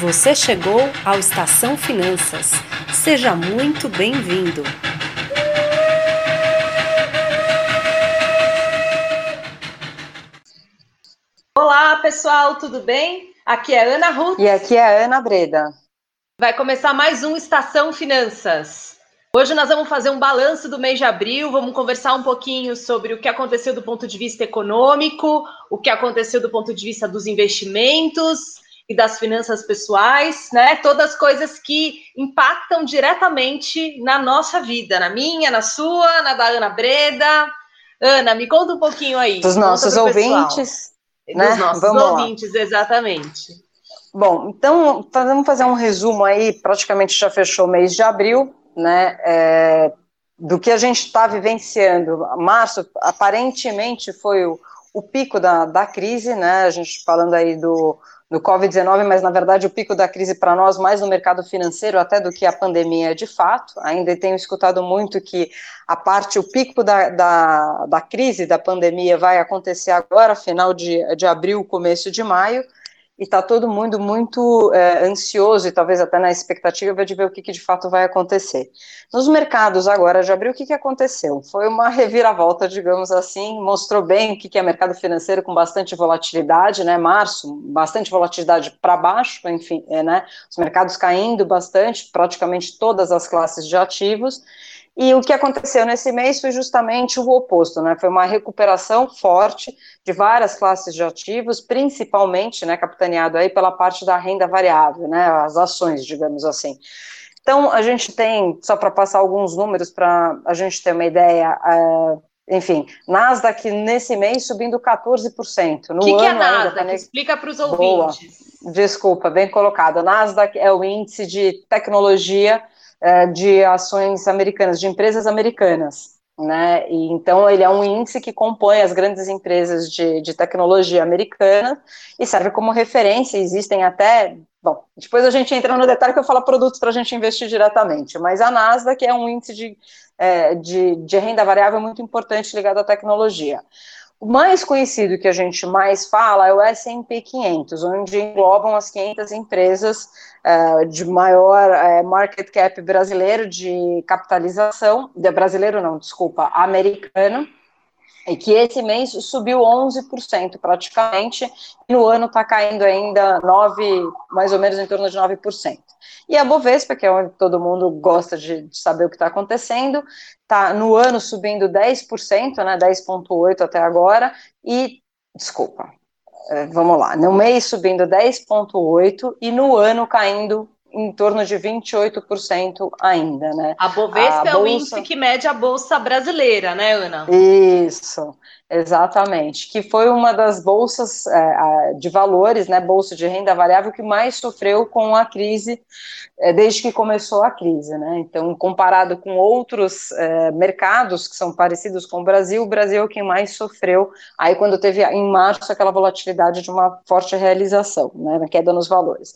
Você chegou ao Estação Finanças. Seja muito bem-vindo. Olá, pessoal, tudo bem? Aqui é Ana Ruth. E aqui é Ana Breda. Vai começar mais um Estação Finanças. Hoje nós vamos fazer um balanço do mês de abril, vamos conversar um pouquinho sobre o que aconteceu do ponto de vista econômico, o que aconteceu do ponto de vista dos investimentos e das finanças pessoais, né? Todas coisas que impactam diretamente na nossa vida, na minha, na sua, na da Ana Breda. Ana, me conta um pouquinho aí. Dos nossos ouvintes. Né? Dos nossos Vamos ouvintes, lá. exatamente. Bom, então vamos fazer um resumo aí, praticamente já fechou o mês de abril, né? É, do que a gente está vivenciando. Março, aparentemente, foi o, o pico da, da crise, né? A gente falando aí do, do Covid-19, mas na verdade o pico da crise para nós mais no mercado financeiro até do que a pandemia de fato. Ainda tenho escutado muito que a parte, o pico da, da, da crise, da pandemia vai acontecer agora, final de, de abril, começo de maio, e está todo mundo muito é, ansioso e talvez até na expectativa de ver o que, que, de fato vai acontecer. Nos mercados agora de abril, o que, que aconteceu? Foi uma reviravolta, digamos assim, mostrou bem o que, que é mercado financeiro com bastante volatilidade, né? Março, bastante volatilidade para baixo, enfim, é, né? Os mercados caindo bastante, praticamente todas as classes de ativos. E o que aconteceu nesse mês foi justamente o oposto, né? Foi uma recuperação forte de várias classes de ativos, principalmente, né, capitaneado aí pela parte da renda variável, né, as ações, digamos assim. Então, a gente tem, só para passar alguns números para a gente ter uma ideia, é, enfim, Nasdaq nesse mês subindo 14%. O que, que é Nasdaq? Tá Explica para os ouvintes. Boa. Desculpa, bem colocado. Nasdaq é o índice de tecnologia é, de ações americanas, de empresas americanas. Né? E, então, ele é um índice que compõe as grandes empresas de, de tecnologia americana e serve como referência. Existem até. Bom, depois a gente entra no detalhe que eu falo produtos para a gente investir diretamente, mas a Nasdaq é um índice de, é, de, de renda variável muito importante ligado à tecnologia. O mais conhecido que a gente mais fala é o S&P 500, onde englobam as 500 empresas uh, de maior uh, market cap brasileiro de capitalização, de brasileiro não, desculpa, americano, e que esse mês subiu 11% praticamente, e no ano está caindo ainda 9, mais ou menos em torno de 9%. E a Bovespa, que é onde todo mundo gosta de, de saber o que está acontecendo, está no ano subindo 10%, né, 10,8% até agora, e, desculpa, é, vamos lá, no mês subindo 10,8% e no ano caindo em torno de 28% ainda, né? A Bovespa a é bolsa... o índice que mede a bolsa brasileira, né, Ana? Isso. Exatamente, que foi uma das bolsas é, de valores, né, bolsa de renda variável que mais sofreu com a crise é, desde que começou a crise, né? Então, comparado com outros é, mercados que são parecidos com o Brasil, o Brasil é quem mais sofreu. Aí, quando teve em março aquela volatilidade de uma forte realização, né, na queda nos valores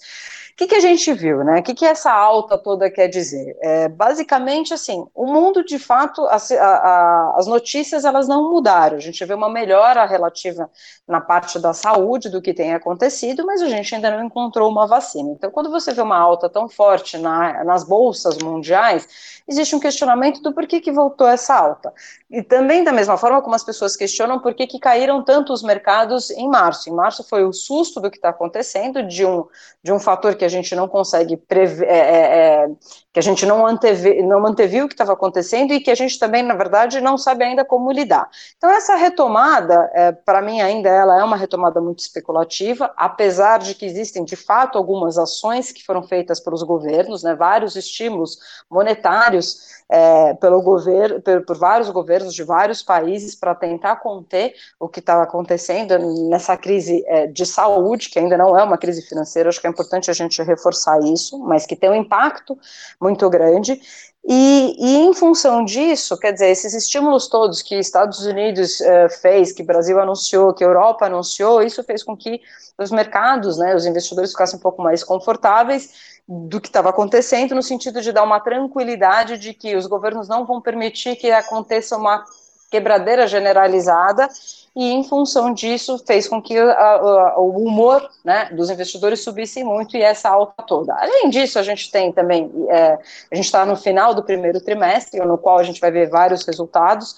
que, que a gente viu, né? O que, que essa alta toda quer dizer? É, basicamente, assim, o mundo, de fato, a, a, as notícias, elas não mudaram. A gente vê uma melhora relativa na parte da saúde do que tem acontecido, mas a gente ainda não encontrou uma vacina. Então, quando você vê uma alta tão forte na, nas bolsas mundiais, existe um questionamento do porquê que voltou essa alta. E também, da mesma forma como as pessoas questionam por que, que caíram tanto os mercados em março. Em março foi o susto do que está acontecendo, de um, de um fator que a gente não consegue prever, é, é, é, que a gente não, anteve, não anteviu o que estava acontecendo e que a gente também, na verdade, não sabe ainda como lidar. Então, essa retomada, é, para mim, ainda ela é uma retomada muito especulativa, apesar de que existem, de fato, algumas ações que foram feitas pelos governos, né, vários estímulos monetários é, pelo governo, por, por, vários governos de vários países para tentar conter o que estava acontecendo nessa crise é, de saúde, que ainda não é uma crise financeira, acho que é importante a gente reforçar isso, mas que tem um impacto muito grande. E, e, em função disso, quer dizer, esses estímulos todos que Estados Unidos uh, fez, que Brasil anunciou, que Europa anunciou, isso fez com que os mercados, né, os investidores ficassem um pouco mais confortáveis do que estava acontecendo, no sentido de dar uma tranquilidade de que os governos não vão permitir que aconteça uma quebradeira generalizada e em função disso fez com que a, a, o humor né, dos investidores subisse muito e essa alta toda. Além disso, a gente tem também, é, a gente está no final do primeiro trimestre, no qual a gente vai ver vários resultados,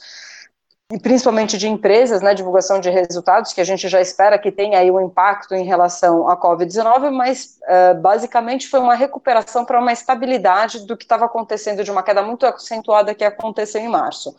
e principalmente de empresas, né, divulgação de resultados, que a gente já espera que tenha aí um impacto em relação à Covid-19, mas uh, basicamente foi uma recuperação para uma estabilidade do que estava acontecendo, de uma queda muito acentuada que aconteceu em março.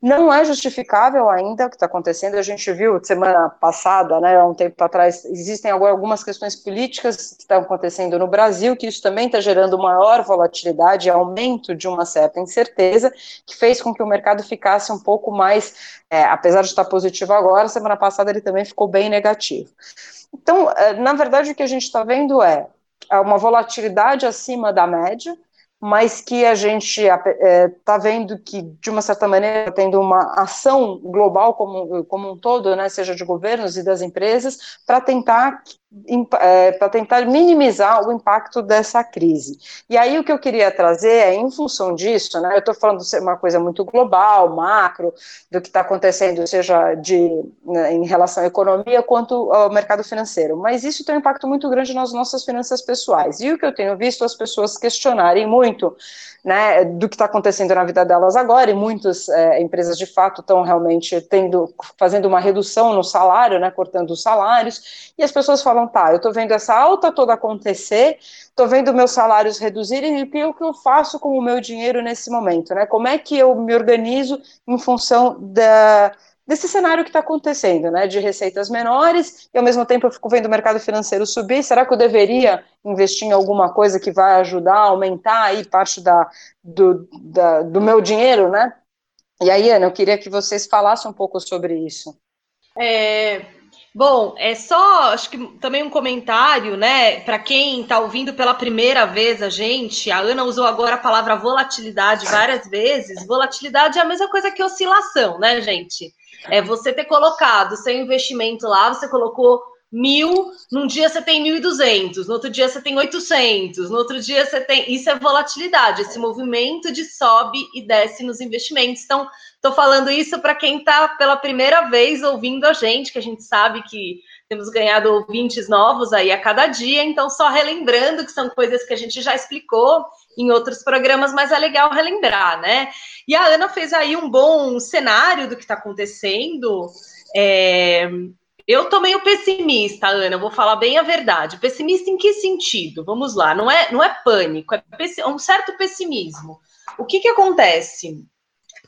Não é justificável ainda o que está acontecendo. A gente viu semana passada, né, há um tempo atrás, existem algumas questões políticas que estão acontecendo no Brasil, que isso também está gerando maior volatilidade, aumento de uma certa incerteza, que fez com que o mercado ficasse um pouco mais, é, apesar de estar positivo agora, semana passada ele também ficou bem negativo. Então, é, na verdade, o que a gente está vendo é, é uma volatilidade acima da média, mas que a gente está é, tá vendo que, de uma certa maneira, tendo uma ação global como, como um todo, né, seja de governos e das empresas, para tentar é, para tentar minimizar o impacto dessa crise. E aí o que eu queria trazer é, em função disso, né, eu estou falando de uma coisa muito global, macro, do que está acontecendo, seja de, né, em relação à economia quanto ao mercado financeiro, mas isso tem um impacto muito grande nas nossas finanças pessoais. E o que eu tenho visto as pessoas questionarem muito né, do que está acontecendo na vida delas agora, e muitas é, empresas de fato estão realmente tendo, fazendo uma redução no salário, né, cortando os salários, e as pessoas falam, tá, eu estou vendo essa alta toda acontecer, estou vendo meus salários reduzirem, e o que eu faço com o meu dinheiro nesse momento, né, como é que eu me organizo em função da desse cenário que está acontecendo, né, de receitas menores, e ao mesmo tempo eu fico vendo o mercado financeiro subir, será que eu deveria investir em alguma coisa que vai ajudar a aumentar aí parte da, do, da, do meu dinheiro, né? E aí, Ana, eu queria que vocês falassem um pouco sobre isso. É, Bom, é só, acho que também um comentário, né, para quem está ouvindo pela primeira vez a gente, a Ana usou agora a palavra volatilidade várias vezes. Volatilidade é a mesma coisa que oscilação, né, gente? É você ter colocado seu investimento lá, você colocou mil, num dia você tem mil e duzentos, no outro dia você tem oitocentos, no outro dia você tem. Isso é volatilidade, esse movimento de sobe e desce nos investimentos. Então, estou falando isso para quem está pela primeira vez ouvindo a gente, que a gente sabe que temos ganhado ouvintes novos aí a cada dia, então só relembrando que são coisas que a gente já explicou em outros programas, mas é legal relembrar, né? E a Ana fez aí um bom cenário do que está acontecendo. É... Eu tô meio pessimista, Ana, eu vou falar bem a verdade. Pessimista em que sentido? Vamos lá, não é, não é pânico, é, é um certo pessimismo. O que, que acontece?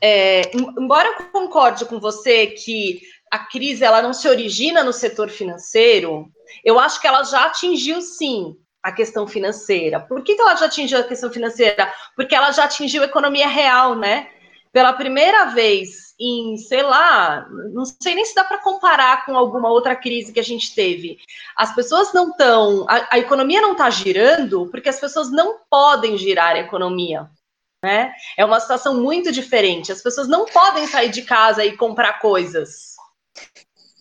É, embora eu concorde com você que a crise ela não se origina no setor financeiro, eu acho que ela já atingiu sim a questão financeira. Por que, que ela já atingiu a questão financeira? Porque ela já atingiu a economia real, né? Pela primeira vez em, sei lá, não sei nem se dá para comparar com alguma outra crise que a gente teve. As pessoas não estão, a, a, economia não está girando porque as pessoas não podem girar a economia. Né? É uma situação muito diferente. As pessoas não podem sair de casa e comprar coisas.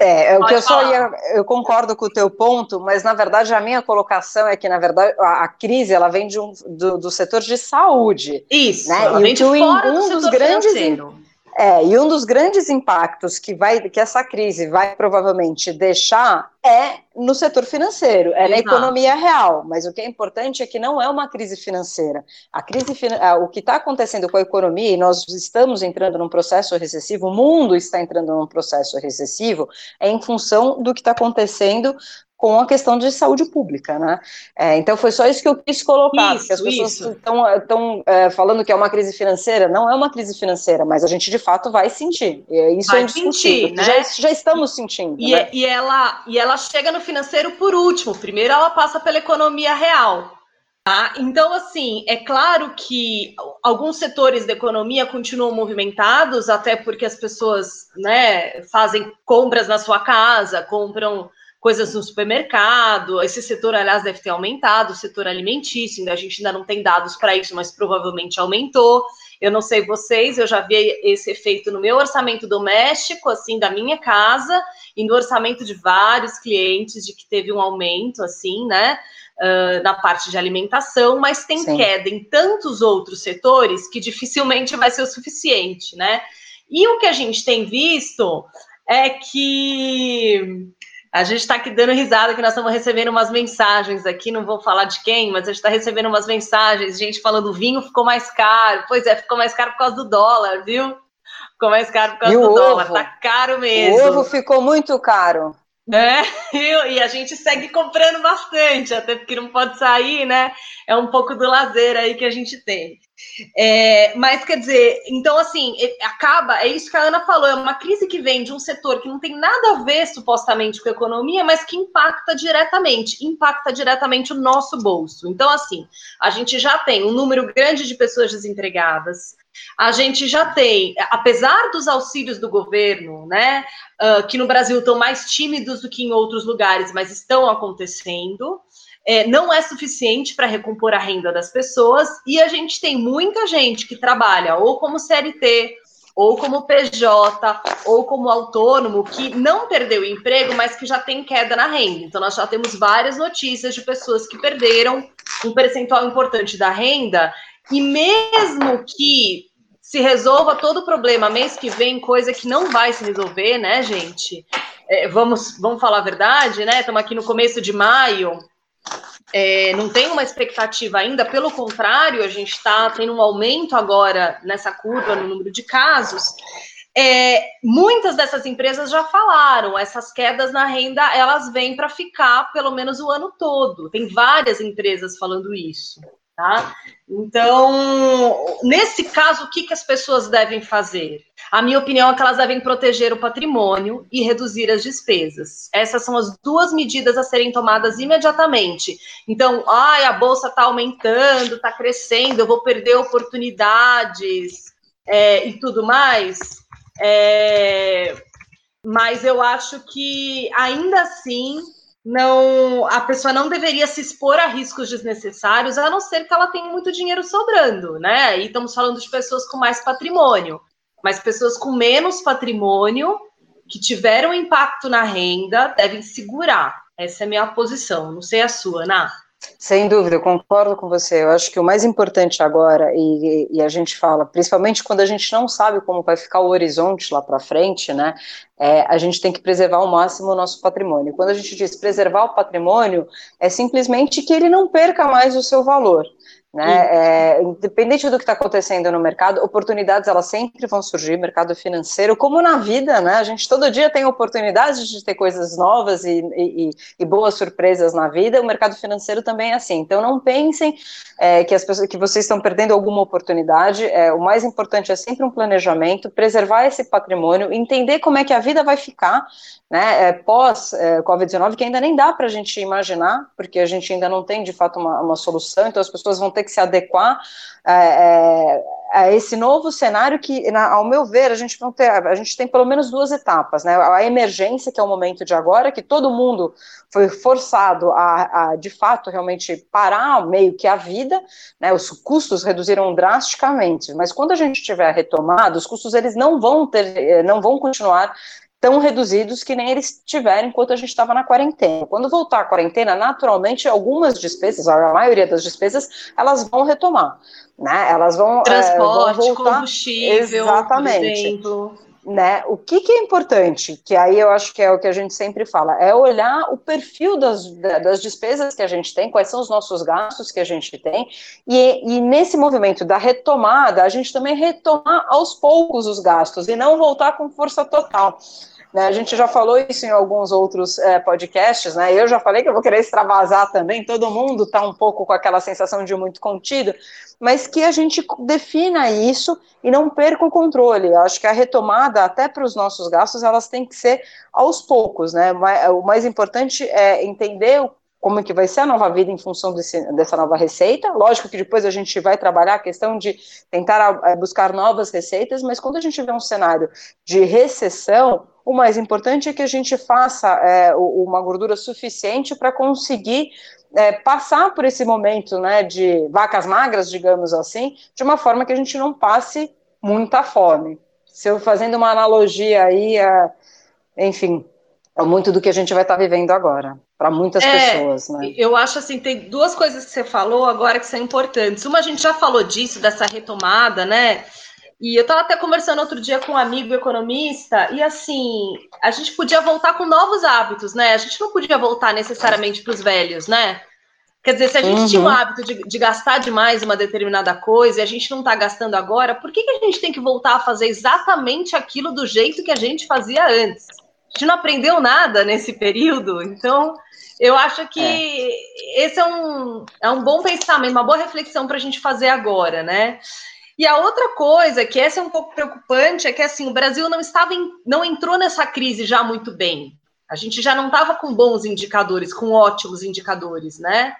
É, é o que eu só ia, eu concordo com o teu ponto, mas na verdade a minha colocação é que na verdade a, a crise ela vem de um, do, do setor de saúde. Isso, né? e vem de fora um do dos setor grandes financeiro. É, e um dos grandes impactos que vai que essa crise vai provavelmente deixar é no setor financeiro, é Exato. na economia real. Mas o que é importante é que não é uma crise financeira. A crise, o que está acontecendo com a economia, e nós estamos entrando num processo recessivo, o mundo está entrando num processo recessivo, é em função do que está acontecendo com a questão de saúde pública, né? É, então foi só isso que eu quis colocar, isso, porque as pessoas estão é, falando que é uma crise financeira, não é uma crise financeira, mas a gente de fato vai sentir. Isso vai é sentir, né? já, já, estamos sentindo. E, né? e, ela, e ela chega no financeiro por último. Primeiro ela passa pela economia real. Tá? Então, assim, é claro que alguns setores da economia continuam movimentados, até porque as pessoas né, fazem compras na sua casa, compram coisas no supermercado. Esse setor, aliás, deve ter aumentado, o setor alimentício, a gente ainda não tem dados para isso, mas provavelmente aumentou. Eu não sei vocês, eu já vi esse efeito no meu orçamento doméstico, assim, da minha casa, e no orçamento de vários clientes, de que teve um aumento, assim, né? Uh, na parte de alimentação, mas tem Sim. queda em tantos outros setores que dificilmente vai ser o suficiente, né? E o que a gente tem visto é que a gente está aqui dando risada que nós estamos recebendo umas mensagens aqui, não vou falar de quem, mas a gente está recebendo umas mensagens, gente falando vinho ficou mais caro. Pois é, ficou mais caro por causa do dólar, viu? Ficou mais caro por causa e do dólar, tá caro mesmo. O ovo ficou muito caro. É, e a gente segue comprando bastante, até porque não pode sair, né? É um pouco do lazer aí que a gente tem. É, mas quer dizer, então assim, acaba, é isso que a Ana falou, é uma crise que vem de um setor que não tem nada a ver supostamente com a economia, mas que impacta diretamente, impacta diretamente o nosso bolso. Então, assim, a gente já tem um número grande de pessoas desempregadas, a gente já tem, apesar dos auxílios do governo, né, uh, que no Brasil estão mais tímidos do que em outros lugares, mas estão acontecendo, é, não é suficiente para recompor a renda das pessoas, e a gente tem muita gente que trabalha ou como CLT, ou como PJ, ou como autônomo, que não perdeu o emprego, mas que já tem queda na renda. Então, nós já temos várias notícias de pessoas que perderam um percentual importante da renda, e mesmo que se resolva todo o problema mês que vem, coisa que não vai se resolver, né, gente? É, vamos, vamos falar a verdade, né? Estamos aqui no começo de maio, é, não tem uma expectativa ainda, pelo contrário, a gente está tendo um aumento agora nessa curva no número de casos. É, muitas dessas empresas já falaram, essas quedas na renda elas vêm para ficar pelo menos o ano todo. Tem várias empresas falando isso. Tá? Então, nesse caso, o que, que as pessoas devem fazer? A minha opinião é que elas devem proteger o patrimônio e reduzir as despesas. Essas são as duas medidas a serem tomadas imediatamente. Então, ai, a bolsa está aumentando, está crescendo, eu vou perder oportunidades é, e tudo mais. É, mas eu acho que ainda assim não a pessoa não deveria se expor a riscos desnecessários, a não ser que ela tenha muito dinheiro sobrando, né? E estamos falando de pessoas com mais patrimônio, mas pessoas com menos patrimônio que tiveram impacto na renda devem segurar. Essa é a minha posição. Não sei a sua, Ana. Sem dúvida, eu concordo com você. Eu acho que o mais importante agora, e, e, a gente fala, principalmente quando a gente não sabe como vai ficar o horizonte lá para frente, né? É, a gente tem que preservar ao máximo o nosso patrimônio. Quando a gente diz preservar o patrimônio, é simplesmente que ele não perca mais o seu valor. Né? É, independente do que está acontecendo no mercado, oportunidades elas sempre vão surgir, mercado financeiro, como na vida, né? A gente todo dia tem oportunidades de ter coisas novas e, e, e boas surpresas na vida. O mercado financeiro também é assim. Então não pensem é, que as pessoas que vocês estão perdendo alguma oportunidade. É, o mais importante é sempre um planejamento, preservar esse patrimônio, entender como é que a vida vai ficar, né? É, pós é, Covid-19, que ainda nem dá para a gente imaginar, porque a gente ainda não tem de fato uma, uma solução. Então as pessoas vão ter que se adequar é, é, a esse novo cenário que, na, ao meu ver, a gente, ter, a gente tem pelo menos duas etapas, né? A emergência, que é o momento de agora, que todo mundo foi forçado a, a de fato, realmente parar meio que a vida, né? Os custos reduziram drasticamente, mas quando a gente tiver retomado, os custos eles não vão ter, eh, não vão continuar tão reduzidos que nem eles tiveram enquanto a gente estava na quarentena. Quando voltar à quarentena, naturalmente, algumas despesas, a maioria das despesas, elas vão retomar, né? Elas vão transporte, é, vão voltar, combustível, exatamente. por exemplo. Né? O que, que, é importante, que aí eu acho que é o que a gente sempre fala, é olhar o perfil das, das despesas que a gente tem, quais são os nossos gastos que a gente tem, e, e nesse movimento da retomada, a gente também retomar aos poucos os gastos e não voltar com força total. Né, a gente já falou isso em alguns outros é, podcasts, né? Eu já falei que eu vou querer extravasar também, todo mundo está um pouco com aquela sensação de muito contido, mas que a gente defina isso e não perca o controle. Eu acho que a retomada, até para os nossos gastos, elas têm que ser aos poucos, né? O mais importante é entender o como que vai ser a nova vida em função desse, dessa nova receita. Lógico que depois a gente vai trabalhar a questão de tentar é, buscar novas receitas, mas quando a gente vê um cenário de recessão, o mais importante é que a gente faça é, uma gordura suficiente para conseguir é, passar por esse momento né, de vacas magras, digamos assim, de uma forma que a gente não passe muita fome. Se eu fazendo uma analogia aí, é, enfim, é muito do que a gente vai estar tá vivendo agora, para muitas é, pessoas, né? Eu acho assim, tem duas coisas que você falou agora que são importantes. Uma, a gente já falou disso, dessa retomada, né? E eu estava até conversando outro dia com um amigo economista, e assim, a gente podia voltar com novos hábitos, né? A gente não podia voltar necessariamente para os velhos, né? Quer dizer, se a gente uhum. tinha o hábito de, de, gastar demais uma determinada coisa e a gente não está gastando agora, por que, que a gente tem que voltar a fazer exatamente aquilo do jeito que a gente fazia antes? A gente não aprendeu nada nesse período, então eu acho que é. esse é um, é um bom pensamento, uma boa reflexão para a gente fazer agora, né? E a outra coisa, que essa é um pouco preocupante, é que assim, o Brasil não estava em, não entrou nessa crise já muito bem. A gente já não estava com bons indicadores, com ótimos indicadores, né?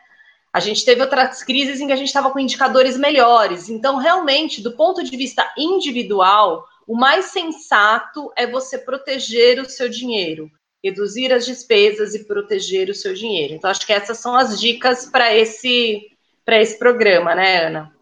A gente teve outras crises em que a gente estava com indicadores melhores. Então, realmente, do ponto de vista individual, o mais sensato é você proteger o seu dinheiro, reduzir as despesas e proteger o seu dinheiro. Então, acho que essas são as dicas para esse, esse programa, né, Ana?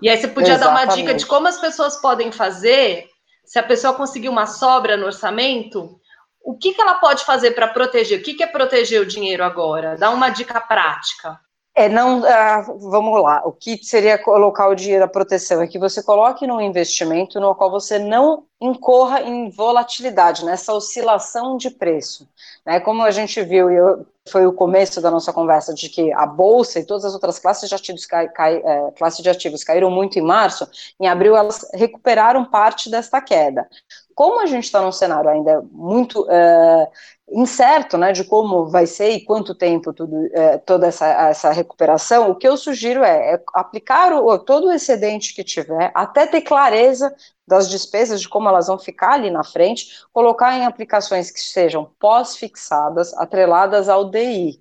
E aí você podia Exatamente. dar uma dica de como as pessoas podem fazer, se a pessoa conseguir uma sobra no orçamento, o que, que ela pode fazer para proteger? O que, que é proteger o dinheiro agora? Dá uma dica prática. É, não, ah, vamos lá, o que seria colocar o dinheiro à proteção? É que você coloque num investimento no qual você não incorra em volatilidade, nessa oscilação de preço. Né? Como a gente viu, e foi o começo da nossa conversa, de que a Bolsa e todas as outras classes de ativos, cai, cai, é, classes de ativos caíram muito em março, em abril elas recuperaram parte desta queda. Como a gente está num cenário ainda muito uh, incerto, né, de como vai ser e quanto tempo tudo, é, toda essa, essa recuperação, o que eu sugiro é, é aplicar o, todo o excedente que tiver, até ter clareza das despesas, de como elas vão ficar ali na frente, colocar em aplicações que sejam pós-fixadas, atreladas ao DI.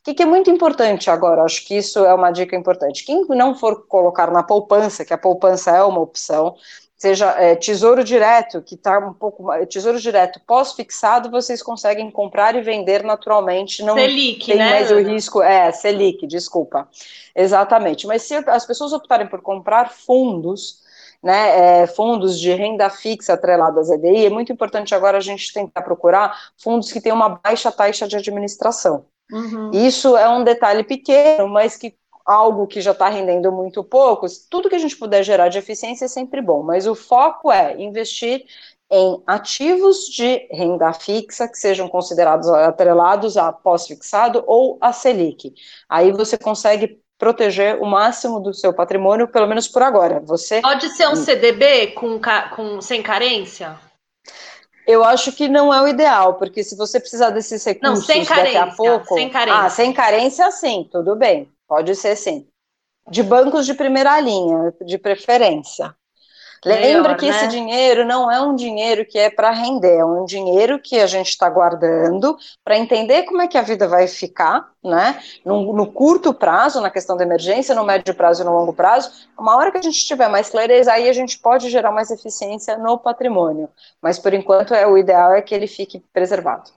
O que, que é muito importante agora, acho que isso é uma dica importante. Quem não for colocar na poupança, que a poupança é uma opção, seja é, tesouro direto, que está um pouco tesouro direto pós-fixado, vocês conseguem comprar e vender naturalmente, não Selic, tem né, mais Ana? o risco, é, Selic, desculpa, exatamente, mas se as pessoas optarem por comprar fundos, né, é, fundos de renda fixa atreladas à EDI, é muito importante agora a gente tentar procurar fundos que tenham uma baixa taxa de administração. Uhum. Isso é um detalhe pequeno, mas que algo que já está rendendo muito pouco, tudo que a gente puder gerar de eficiência é sempre bom, mas o foco é investir em ativos de renda fixa que sejam considerados atrelados a pós-fixado ou a Selic. Aí você consegue proteger o máximo do seu patrimônio, pelo menos por agora. Você pode ser um CDB com, com sem carência? Eu acho que não é o ideal, porque se você precisar desses recursos não, sem carência, daqui a pouco, sem carência. ah, sem carência, sim, tudo bem. Pode ser sim. De bancos de primeira linha, de preferência. Lembra que né? esse dinheiro não é um dinheiro que é para render, é um dinheiro que a gente está guardando para entender como é que a vida vai ficar, né? No, no, curto prazo, na questão da emergência, no médio prazo e no longo prazo. Uma hora que a gente tiver mais clareza, aí a gente pode gerar mais eficiência no patrimônio. Mas por enquanto é o ideal é que ele fique preservado.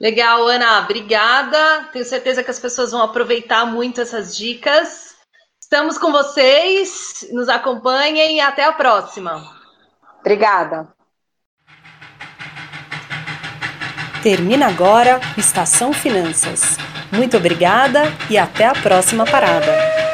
Legal, Ana, obrigada. Tenho certeza que as pessoas vão aproveitar muito essas dicas. Estamos com vocês, nos acompanhem e até a próxima. Obrigada. Termina agora Estação Finanças. Muito obrigada e até a próxima parada.